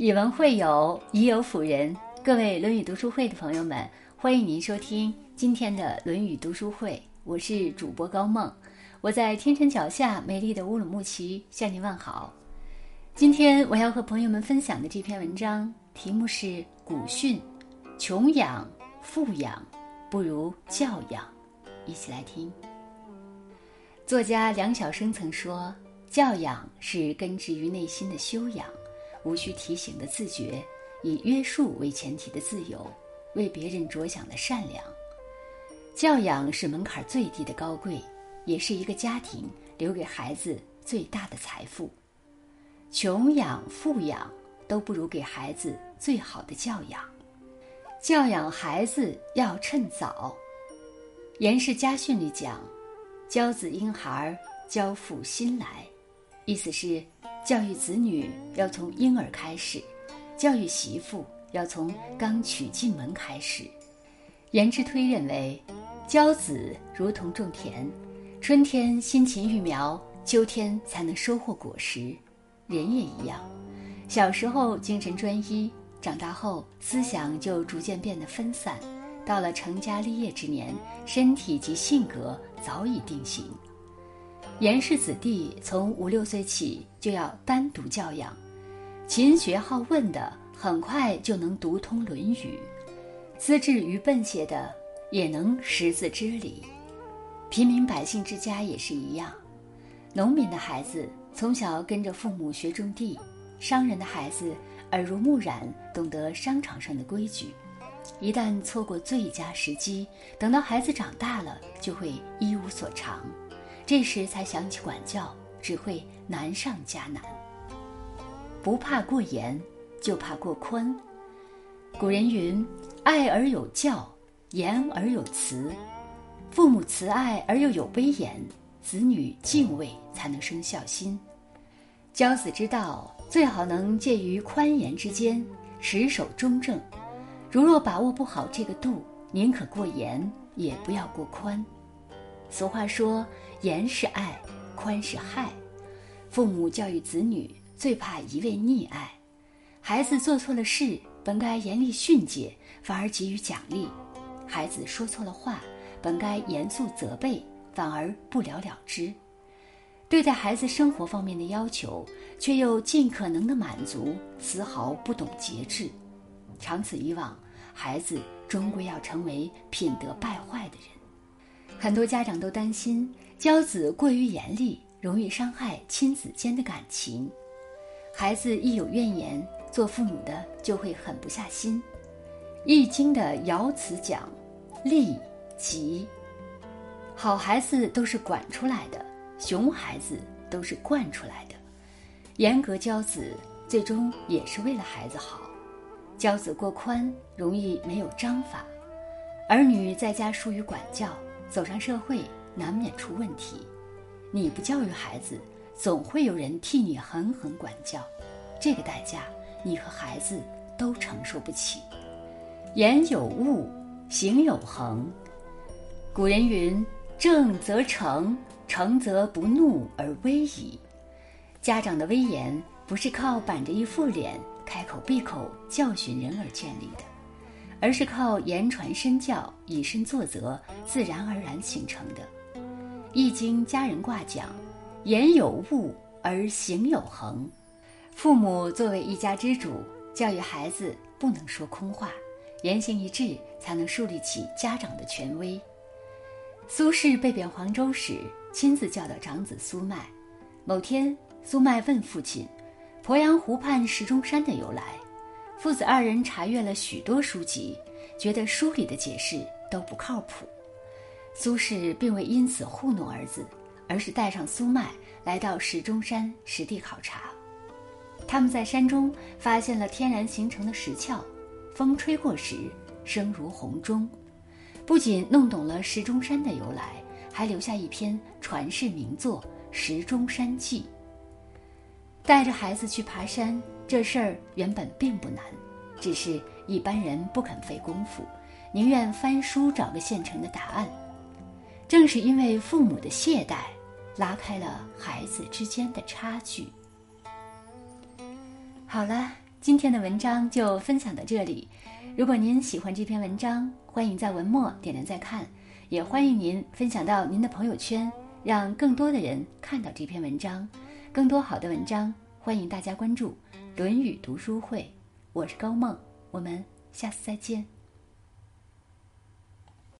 以文会友，以友辅人。各位《论语》读书会的朋友们，欢迎您收听今天的《论语》读书会。我是主播高梦，我在天山脚下美丽的乌鲁木齐向您问好。今天我要和朋友们分享的这篇文章题目是“古训：穷养、富养不如教养”。一起来听。作家梁晓声曾说：“教养是根植于内心的修养。”无需提醒的自觉，以约束为前提的自由，为别人着想的善良，教养是门槛最低的高贵，也是一个家庭留给孩子最大的财富。穷养富养都不如给孩子最好的教养。教养孩子要趁早。严氏家训里讲：“教子婴孩，教父心来。”意思是。教育子女要从婴儿开始，教育媳妇要从刚娶进门开始。颜之推认为，教子如同种田，春天辛勤育苗，秋天才能收获果实。人也一样，小时候精神专一，长大后思想就逐渐变得分散，到了成家立业之年，身体及性格早已定型。严氏子弟从五六岁起就要单独教养，勤学好问的很快就能读通《论语》，资质愚笨些的也能识字知礼。平民百姓之家也是一样，农民的孩子从小跟着父母学种地，商人的孩子耳濡目染，懂得商场上的规矩。一旦错过最佳时机，等到孩子长大了，就会一无所长。这时才想起管教，只会难上加难。不怕过严，就怕过宽。古人云：“爱而有教，严而有慈。”父母慈爱而又有威严，子女敬畏才能生孝心。教子之道，最好能介于宽严之间，持守中正。如若把握不好这个度，宁可过严，也不要过宽。俗话说。严是爱，宽是害。父母教育子女最怕一味溺爱。孩子做错了事，本该严厉训诫，反而给予奖励；孩子说错了话，本该严肃责备，反而不了了之。对待孩子生活方面的要求，却又尽可能的满足，丝毫不懂节制。长此以往，孩子终归要成为品德败坏的人。很多家长都担心教子过于严厉，容易伤害亲子间的感情。孩子一有怨言，做父母的就会狠不下心。《易经》的爻辞讲：“利吉。”好孩子都是管出来的，熊孩子都是惯出来的。严格教子，最终也是为了孩子好。教子过宽，容易没有章法。儿女在家疏于管教。走上社会，难免出问题。你不教育孩子，总会有人替你狠狠管教，这个代价你和孩子都承受不起。言有物，行有恒。古人云：“正则成，成则不怒而威矣。”家长的威严不是靠板着一副脸、开口闭口教训人而建立的。而是靠言传身教、以身作则，自然而然形成的。《易经》家人卦讲：“言有物而行有恒。”父母作为一家之主，教育孩子不能说空话，言行一致，才能树立起家长的权威。苏轼被贬黄州时，亲自教导长子苏迈。某天，苏迈问父亲：“鄱阳湖畔石钟山的由来。”父子二人查阅了许多书籍，觉得书里的解释都不靠谱。苏轼并未因此糊弄儿子，而是带上苏迈来到石钟山实地考察。他们在山中发现了天然形成的石窍，风吹过时声如洪钟，不仅弄懂了石钟山的由来，还留下一篇传世名作《石钟山记》。带着孩子去爬山。这事儿原本并不难，只是一般人不肯费功夫，宁愿翻书找个现成的答案。正是因为父母的懈怠，拉开了孩子之间的差距。好了，今天的文章就分享到这里。如果您喜欢这篇文章，欢迎在文末点亮再看；也欢迎您分享到您的朋友圈，让更多的人看到这篇文章。更多好的文章，欢迎大家关注。论语读书会我是高梦我们下次再见。